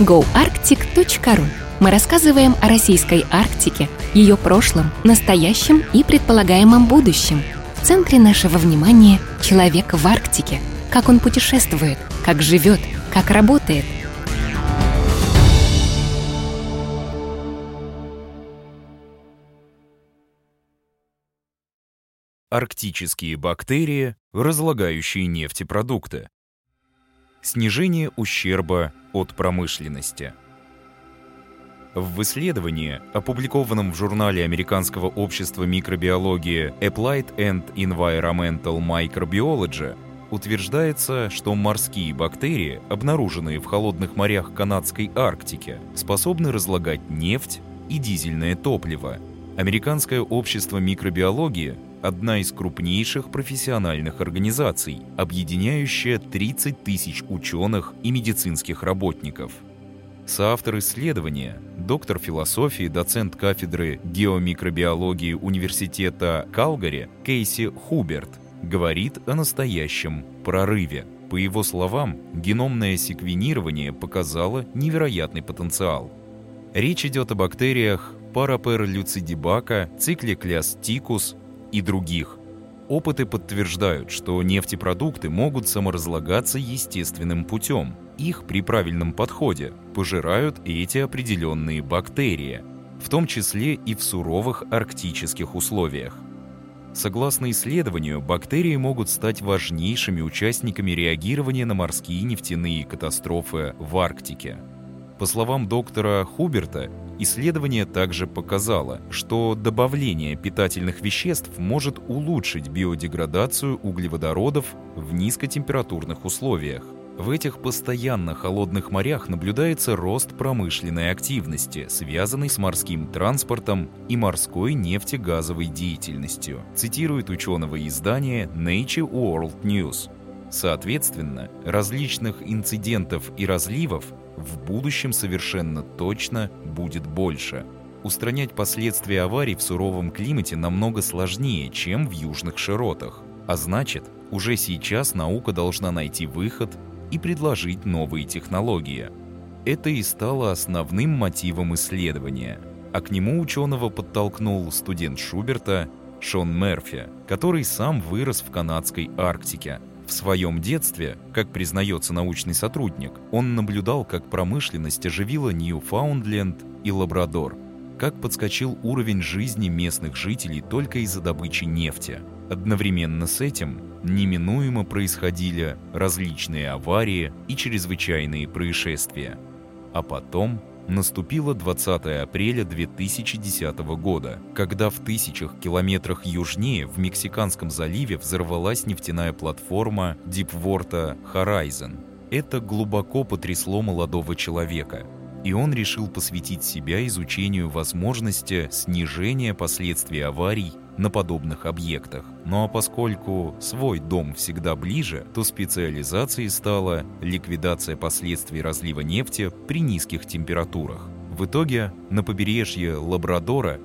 goarctic.ru мы рассказываем о российской Арктике, ее прошлом, настоящем и предполагаемом будущем. В центре нашего внимания — человек в Арктике. Как он путешествует, как живет, как работает. Арктические бактерии, разлагающие нефтепродукты. Снижение ущерба от промышленности – в исследовании, опубликованном в журнале Американского общества микробиологии Applied and Environmental Microbiology, утверждается, что морские бактерии, обнаруженные в холодных морях канадской Арктики, способны разлагать нефть и дизельное топливо. Американское общество микробиологии – одна из крупнейших профессиональных организаций, объединяющая 30 тысяч ученых и медицинских работников – Соавтор исследования, доктор философии, доцент кафедры геомикробиологии Университета Калгари Кейси Хуберт говорит о настоящем прорыве. По его словам, геномное секвенирование показало невероятный потенциал. Речь идет о бактериях параперлюцидибака, цикликлястикус и других. Опыты подтверждают, что нефтепродукты могут саморазлагаться естественным путем – их при правильном подходе пожирают эти определенные бактерии, в том числе и в суровых арктических условиях. Согласно исследованию, бактерии могут стать важнейшими участниками реагирования на морские нефтяные катастрофы в Арктике. По словам доктора Хуберта, исследование также показало, что добавление питательных веществ может улучшить биодеградацию углеводородов в низкотемпературных условиях. В этих постоянно холодных морях наблюдается рост промышленной активности, связанной с морским транспортом и морской нефтегазовой деятельностью, цитирует ученого издания Nature World News. Соответственно, различных инцидентов и разливов в будущем совершенно точно будет больше. Устранять последствия аварий в суровом климате намного сложнее, чем в южных широтах. А значит, уже сейчас наука должна найти выход и предложить новые технологии. Это и стало основным мотивом исследования, а к нему ученого подтолкнул студент Шуберта Шон Мерфи, который сам вырос в канадской Арктике. В своем детстве, как признается научный сотрудник, он наблюдал, как промышленность оживила Ньюфаундленд и Лабрадор, как подскочил уровень жизни местных жителей только из-за добычи нефти. Одновременно с этим неминуемо происходили различные аварии и чрезвычайные происшествия. А потом наступило 20 апреля 2010 года, когда в тысячах километрах южнее в Мексиканском заливе взорвалась нефтяная платформа Deepwater Horizon. Это глубоко потрясло молодого человека, и он решил посвятить себя изучению возможности снижения последствий аварий на подобных объектах. Ну а поскольку свой дом всегда ближе, то специализацией стала ликвидация последствий разлива нефти при низких температурах. В итоге на побережье Лабрадора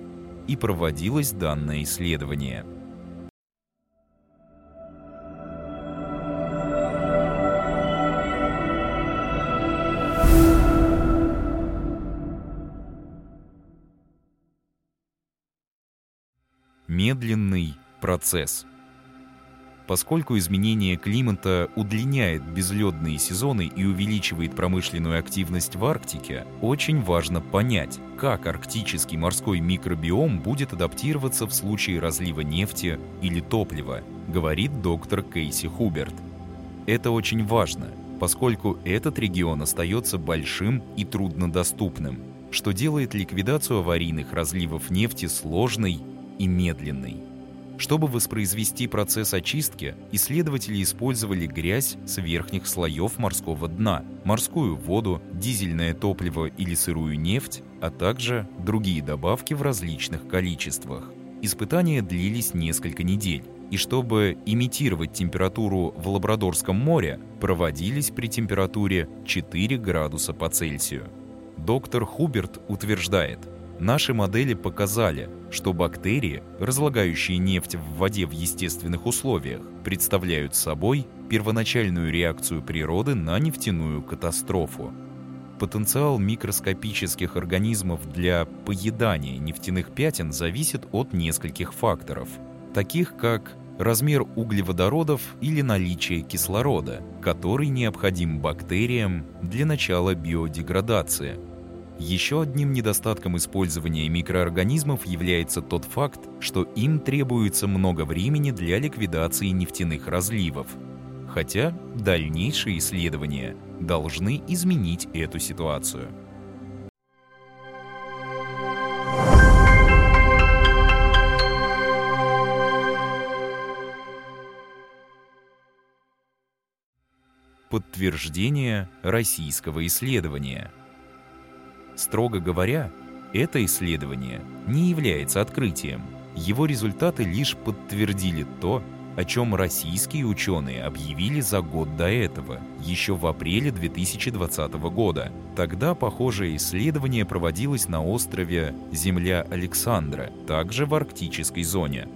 и проводилось данное исследование – медленный процесс. Поскольку изменение климата удлиняет безледные сезоны и увеличивает промышленную активность в Арктике, очень важно понять, как арктический морской микробиом будет адаптироваться в случае разлива нефти или топлива, говорит доктор Кейси Хуберт. Это очень важно, поскольку этот регион остается большим и труднодоступным, что делает ликвидацию аварийных разливов нефти сложной и медленный. Чтобы воспроизвести процесс очистки, исследователи использовали грязь с верхних слоев морского дна, морскую воду, дизельное топливо или сырую нефть, а также другие добавки в различных количествах. Испытания длились несколько недель, и чтобы имитировать температуру в Лабрадорском море, проводились при температуре 4 градуса по Цельсию. Доктор Хуберт утверждает – Наши модели показали, что бактерии, разлагающие нефть в воде в естественных условиях, представляют собой первоначальную реакцию природы на нефтяную катастрофу. потенциал микроскопических организмов для поедания нефтяных пятен зависит от нескольких факторов, таких как размер углеводородов или наличие кислорода, который необходим бактериям для начала биодеградации. Еще одним недостатком использования микроорганизмов является тот факт, что им требуется много времени для ликвидации нефтяных разливов. Хотя дальнейшие исследования должны изменить эту ситуацию. Подтверждение российского исследования. Строго говоря, это исследование не является открытием. Его результаты лишь подтвердили то, о чем российские ученые объявили за год до этого, еще в апреле 2020 года. Тогда похожее исследование проводилось на острове Земля Александра, также в арктической зоне.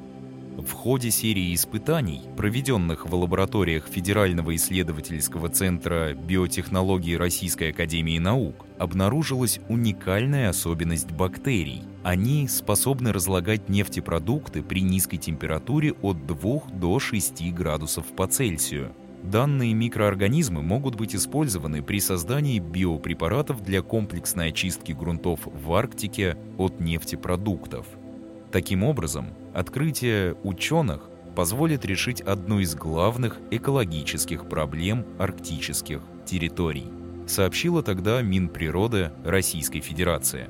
В ходе серии испытаний, проведенных в лабораториях Федерального исследовательского центра биотехнологии Российской академии наук, обнаружилась уникальная особенность бактерий. Они способны разлагать нефтепродукты при низкой температуре от 2 до 6 градусов по Цельсию. Данные микроорганизмы могут быть использованы при создании биопрепаратов для комплексной очистки грунтов в Арктике от нефтепродуктов. Таким образом, открытие ученых позволит решить одну из главных экологических проблем арктических территорий, сообщила тогда Минприроды Российской Федерации.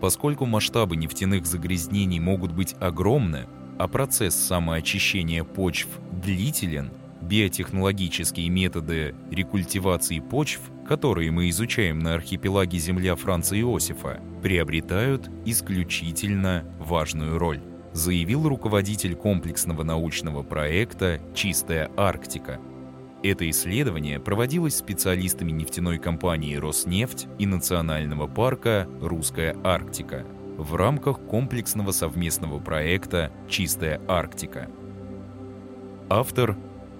Поскольку масштабы нефтяных загрязнений могут быть огромны, а процесс самоочищения почв длителен, биотехнологические методы рекультивации почв, которые мы изучаем на архипелаге Земля Франца Иосифа, приобретают исключительно важную роль, заявил руководитель комплексного научного проекта «Чистая Арктика». Это исследование проводилось специалистами нефтяной компании «Роснефть» и Национального парка «Русская Арктика» в рамках комплексного совместного проекта «Чистая Арктика». Автор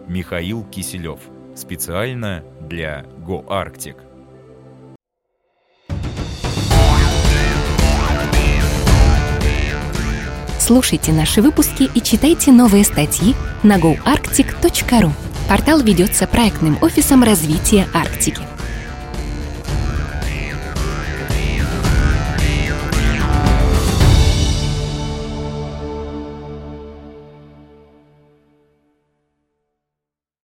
Михаил Киселев. Специально для GoArctic. Слушайте наши выпуски и читайте новые статьи на goarctic.ru. Портал ведется проектным офисом развития Арктики.